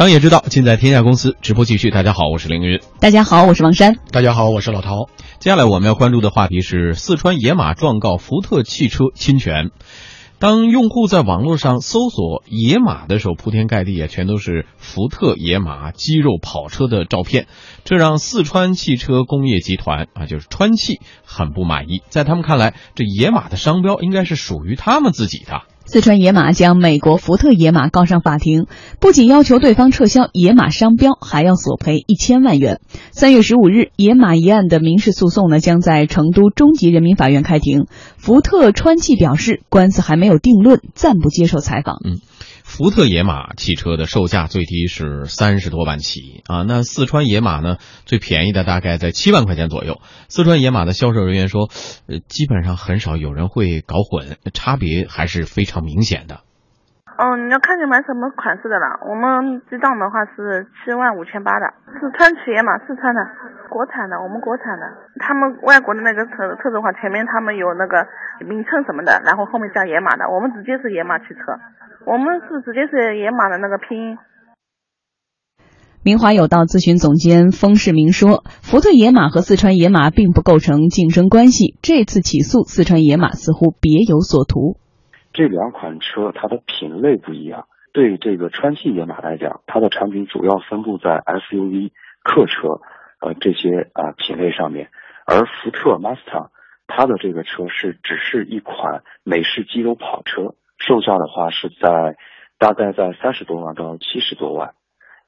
商业之道，尽在天下公司。直播继续，大家好，我是凌云。大家好，我是王珊。大家好，我是老陶。接下来我们要关注的话题是四川野马状告福特汽车侵权。当用户在网络上搜索野马的时候，铺天盖地啊，全都是福特野马肌肉跑车的照片，这让四川汽车工业集团啊，就是川汽很不满意。在他们看来，这野马的商标应该是属于他们自己的。四川野马将美国福特野马告上法庭，不仅要求对方撤销野马商标，还要索赔一千万元。三月十五日，野马一案的民事诉讼呢，将在成都中级人民法院开庭。福特川汽表示，官司还没有定论，暂不接受采访。嗯。福特野马汽车的售价最低是三十多万起啊，那四川野马呢，最便宜的大概在七万块钱左右。四川野马的销售人员说，呃，基本上很少有人会搞混，差别还是非常明显的。嗯，你要看你买什么款式的了。我们记账的话是七万五千八的，是川汽野马，四川的，国产的，我们国产的。他们外国的那个车车子的话，前面他们有那个名称什么的，然后后面加野马的，我们直接是野马汽车。我们是直接是野马的那个拼音。明华有道咨询总监封世明说：“福特野马和四川野马并不构成竞争关系，这次起诉四川野马似乎别有所图。这两款车它的品类不一样，对这个川汽野马来讲，它的产品主要分布在 SUV、客车呃这些啊品类上面，而福特 Mustang 它的这个车是只是一款美式肌肉跑车。”售价的话是在大概在三十多万到七十多万，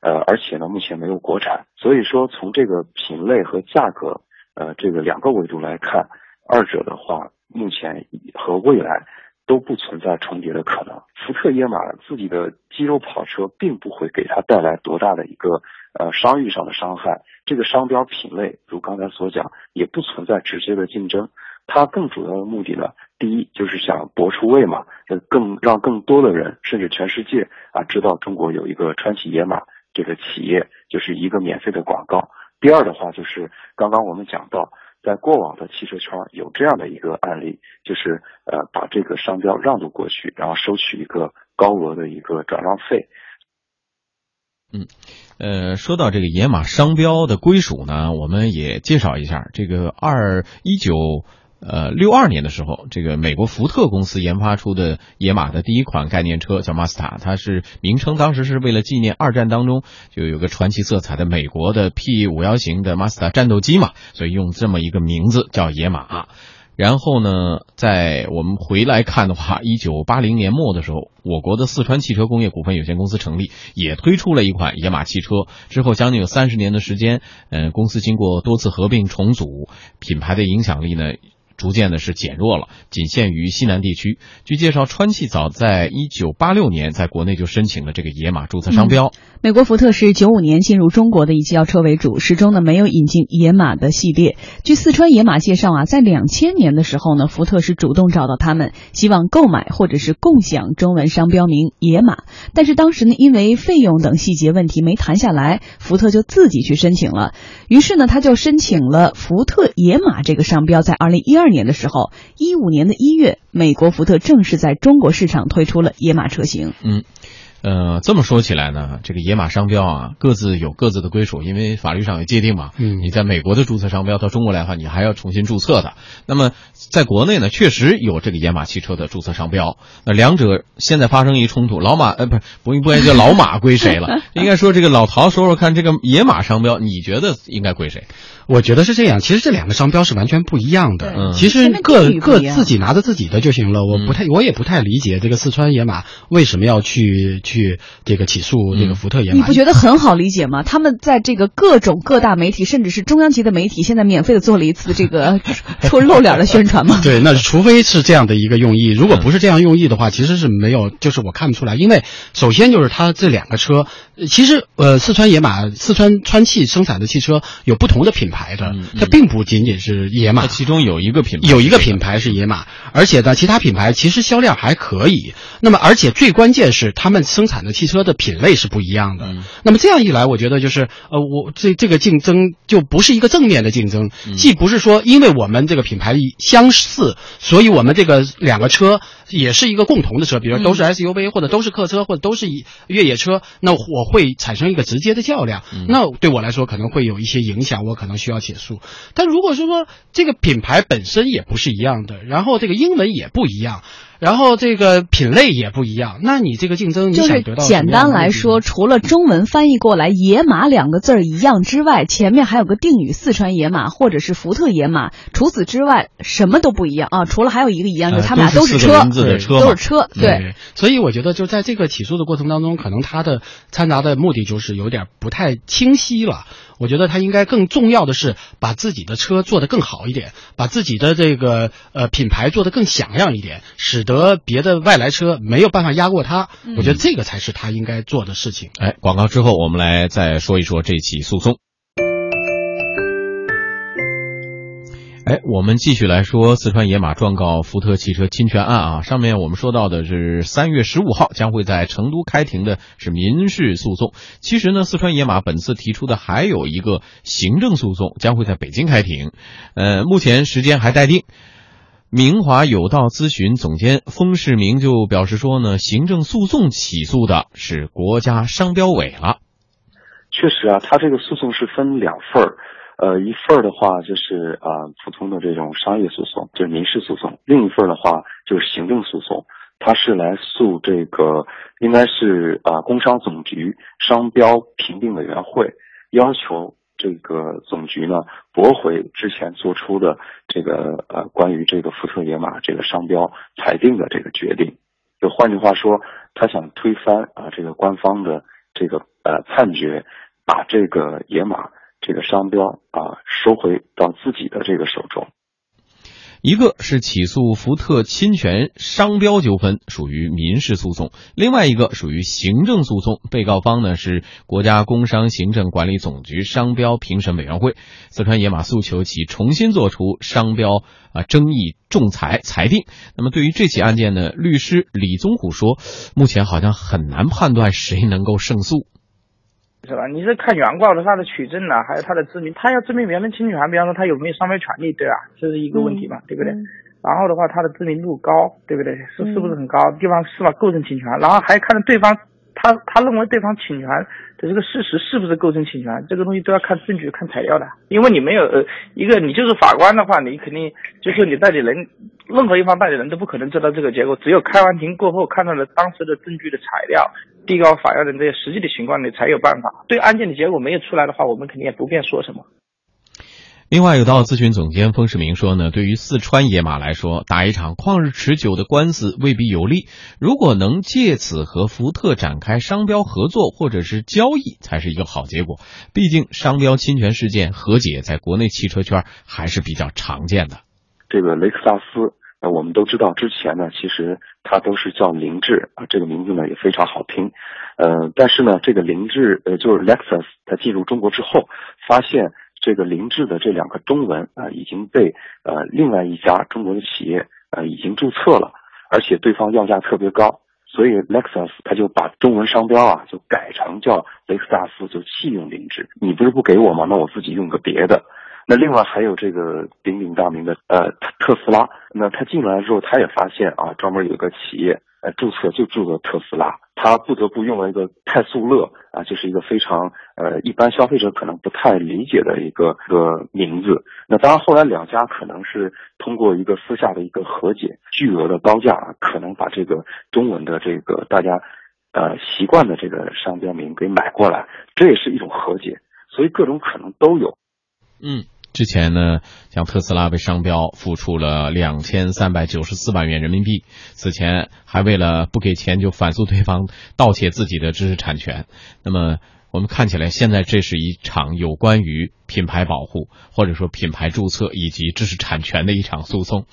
呃，而且呢，目前没有国产，所以说从这个品类和价格，呃，这个两个维度来看，二者的话，目前和未来都不存在重叠的可能。福特野马自己的肌肉跑车并不会给它带来多大的一个呃商誉上的伤害，这个商标品类如刚才所讲，也不存在直接的竞争。它更主要的目的呢，第一就是想博出位嘛，更让更多的人，甚至全世界啊知道中国有一个川崎野马这个企业，就是一个免费的广告。第二的话就是刚刚我们讲到，在过往的汽车圈有这样的一个案例，就是呃把这个商标让渡过去，然后收取一个高额的一个转让费。嗯，呃，说到这个野马商标的归属呢，我们也介绍一下这个二一九。呃，六二年的时候，这个美国福特公司研发出的野马的第一款概念车叫 m 斯塔，它是名称当时是为了纪念二战当中就有个传奇色彩的美国的 P 五幺型的 m 斯塔战斗机嘛，所以用这么一个名字叫野马。然后呢，在我们回来看的话，一九八零年末的时候，我国的四川汽车工业股份有限公司成立，也推出了一款野马汽车。之后将近有三十年的时间，嗯，公司经过多次合并重组，品牌的影响力呢。逐渐的是减弱了，仅限于西南地区。据介绍，川汽早在一九八六年在国内就申请了这个野马注册商标。美国福特是九五年进入中国的，以轿车为主，始终呢没有引进野马的系列。据四川野马介绍啊，在两千年的时候呢，福特是主动找到他们，希望购买或者是共享中文商标名野马，但是当时呢因为费用等细节问题没谈下来，福特就自己去申请了。于是呢，他就申请了福特野马这个商标，在二零一二。二年的时候，一五年的一月，美国福特正式在中国市场推出了野马车型。嗯。呃，这么说起来呢，这个野马商标啊，各自有各自的归属，因为法律上有界定嘛。嗯，你在美国的注册商标到中国来的话，你还要重新注册的。那么在国内呢，确实有这个野马汽车的注册商标。那两者现在发生一冲突，老马呃，不是不不该叫老马归谁了？应该说这个老陶说说看，这个野马商标，你觉得应该归谁？我觉得是这样，其实这两个商标是完全不一样的。嗯，其实各各自己拿着自己的就行了。我不太，我也不太理解这个四川野马为什么要去。去这个起诉这个福特野马，你不觉得很好理解吗？他们在这个各种各大媒体，甚至是中央级的媒体，现在免费的做了一次这个 出露脸的宣传吗？对，那除非是这样的一个用意，如果不是这样用意的话，其实是没有，就是我看不出来。因为首先就是它这两个车，其实呃，四川野马、四川川汽生产的汽车有不同的品牌的，它并不仅仅是野马，其中有一个品牌有一个品牌是野马，而且呢，其他品牌其实销量还可以。那么，而且最关键是他们生生产的汽车的品类是不一样的。嗯那么这样一来，我觉得就是呃，我这这个竞争就不是一个正面的竞争，嗯既不是说因为我们这个品牌相似，所以我们这个两个车也是一个共同的车，比如都是 SUV 或者都是客车或者都是越野车，那我会产生一个直接的较量，嗯那对我来说可能会有一些影响，我可能需要起诉。但如果是说这个品牌本身也不是一样的，然后这个英文也不一样。然后这个品类也不一样，那你这个竞争你就是想得到简单来说，除了中文翻译过来“野马”两个字儿一样之外，前面还有个定语“四川野马”或者是福特野马。除此之外，什么都不一样啊！除了还有一个一样，就是他们俩都是车，四个轮子的车都是车。对，所以我觉得就在这个起诉的过程当中，可能他的掺杂的目的就是有点不太清晰了。我觉得他应该更重要的是把自己的车做得更好一点，把自己的这个呃品牌做得更响亮一点，使得别的外来车没有办法压过它。嗯我觉得这个才是他应该做的事情。哎，广告之后我们来再说一说这起诉讼。哎，我们继续来说四川野马状告福特汽车侵权案啊。上面我们说到的是三月十五号将会在成都开庭的是民事诉讼。其实呢，四川野马本次提出的还有一个行政诉讼，将会在北京开庭。呃，目前时间还待定。明华有道咨询总监封世明就表示说呢，行政诉讼起诉的是国家商标委了。确实啊，他这个诉讼是分两份儿，呃，一份儿的话就是啊、呃、普通的这种商业诉讼，就是民事诉讼；另一份儿的话就是行政诉讼，它是来诉这个应该是啊、呃、工商总局商标评定委员会要求这个总局呢驳回之前做出的这个呃关于这个福特野马这个商标裁定的这个决定。就换句话说，他想推翻啊这个官方的这个呃判决，把这个野马这个商标啊收回到自己的这个手中。一个是起诉福特侵权商标纠纷，属于民事诉讼；另外一个属于行政诉讼。被告方呢是国家工商行政管理总局商标评审委员会。四川野马诉求其重新作出商标啊争议仲裁裁定。那么对于这起案件呢，律师李宗虎说，目前好像很难判断谁能够胜诉。是吧？你是看原告的他的取证呢，还有他的知名，他要证明别人侵权，比方说他有没有商标权利，对吧？这是一个问题嘛，对不对？然后的话，他的知名度高，对不对？是是不是很高？地方是否构成侵权？然后还看对方，他他认为对方侵权的这个事实是不是构成侵权？这个东西都要看证据、看材料的。因为你没有呃一个，你就是法官的话，你肯定就是你代理人，任何一方代理人都不可能知道这个结果，只有开完庭过后看到了当时的证据的材料。地高法院的这些实际的情况，你才有办法。对案件的结果没有出来的话，我们肯定也不便说什么。另外，有道咨询总监封世明说呢，对于四川野马来说，打一场旷日持久的官司未必有利。如果能借此和福特展开商标合作或者是交易，才是一个好结果。毕竟，商标侵权事件和解在国内汽车圈还是比较常见的。这个雷克萨斯，呃，我们都知道，之前呢，其实它都是叫凌志啊，这个名字呢也非常好听。呃，但是呢，这个凌志，呃，就是 Lexus，它进入中国之后，发现。这个凌志的这两个中文啊、已经被呃另外一家中国的企业呃已经注册了，而且对方要价特别高，所以 Lexus 他就把中文商标啊就改成叫雷克萨斯，就弃用凌志。你不是不给我吗？那我自己用个别的。那另外还有这个鼎鼎大名的呃特斯拉，那他进来之后，他也发现啊，专门有一个企业呃注册就注册特斯拉，他不得不用了一个泰速乐啊，就是一个非常呃一般消费者可能不太理解的一个一个名字。那当然后来两家可能是通过一个私下的一个和解，巨额的高价，可能把这个中文的这个大家呃习惯的这个商标名给买过来，这也是一种和解，所以各种可能都有。嗯。之前呢，像特斯拉为商标付出了两千三百九十四万元人民币，此前还为了不给钱就反诉对方盗窃自己的知识产权。那么我们看起来，现在这是一场有关于品牌保护或者说品牌注册以及知识产权的一场诉讼。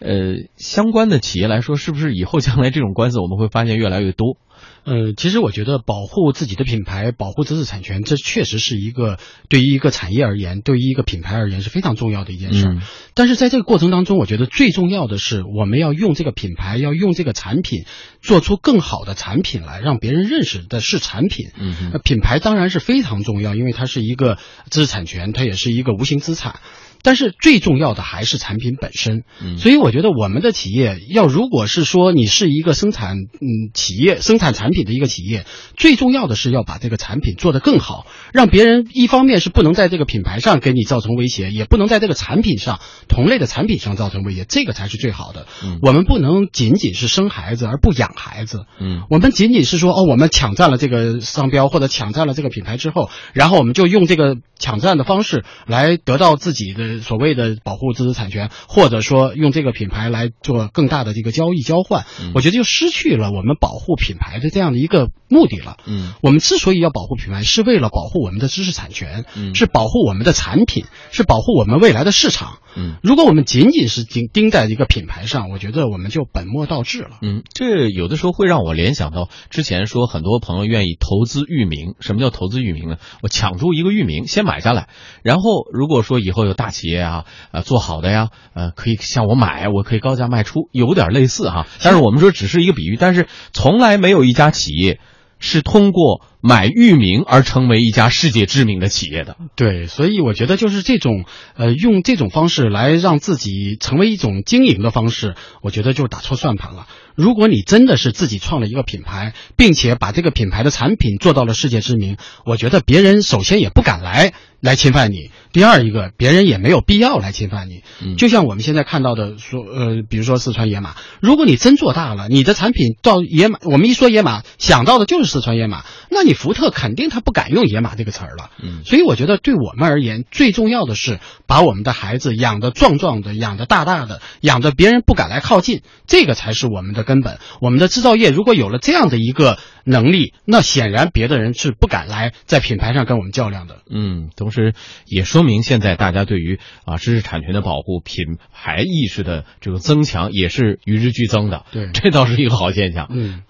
呃，相关的企业来说，是不是以后将来这种官司我们会发现越来越多？呃，其实我觉得保护自己的品牌、保护知识产权，这确实是一个对于一个产业而言，对于一个品牌而言是非常重要的一件事。嗯但是在这个过程当中，我觉得最重要的是，我们要用这个品牌，要用这个产品，做出更好的产品来，让别人认识的是产品。嗯品牌当然是非常重要，因为它是一个知识产权，它也是一个无形资产。但是最重要的还是产品本身，嗯。所以我觉得我们的企业要如果是说你是一个生产嗯企业生产产品的一个企业，最重要的是要把这个产品做得更好，让别人一方面是不能在这个品牌上给你造成威胁，也不能在这个产品上同类的产品上造成威胁，这个才是最好的。嗯。我们不能仅仅是生孩子而不养孩子，嗯。我们仅仅是说哦，我们抢占了这个商标或者抢占了这个品牌之后，然后我们就用这个抢占的方式来得到自己的所谓的保护知识产权，或者说用这个品牌来做更大的这个交易交换，嗯我觉得就失去了我们保护品牌的这样的一个目的了。嗯我们之所以要保护品牌，是为了保护我们的知识产权，嗯是保护我们的产品，是保护我们未来的市场。嗯如果我们仅仅是盯盯在一个品牌上，我觉得我们就本末倒置了。嗯，这有的时候会让我联想到之前说很多朋友愿意投资域名。什么叫投资域名呢？我抢住一个域名，先买下来，然后如果说以后有大企企业啊，呃，做好的呀，呃，可以向我买，我可以高价卖出，有点类似哈。但是我们说只是一个比喻，但是从来没有一家企业是通过买域名而成为一家世界知名的企业的。对，所以我觉得就是这种，呃，用这种方式来让自己成为一种经营的方式，我觉得就打错算盘了。如果你真的是自己创了一个品牌，并且把这个品牌的产品做到了世界知名，我觉得别人首先也不敢来来侵犯你，第二一个别人也没有必要来侵犯你。嗯就像我们现在看到的说，呃，比如说四川野马，如果你真做大了，你的产品到野马，我们一说野马想到的就是四川野马，那你福特肯定他不敢用野马这个词儿了。嗯所以我觉得对我们而言，最重要的是把我们的孩子养得壮壮的，养得大大的，养得别人不敢来靠近，这个才是我们的根本。我们的制造业如果有了这样的一个能力，那显然别的人是不敢来在品牌上跟我们较量的。嗯，同时也说明现在大家对于啊知识产权的保护、品牌意识的这个增强也是与日俱增的。对这倒是一个好现象。嗯。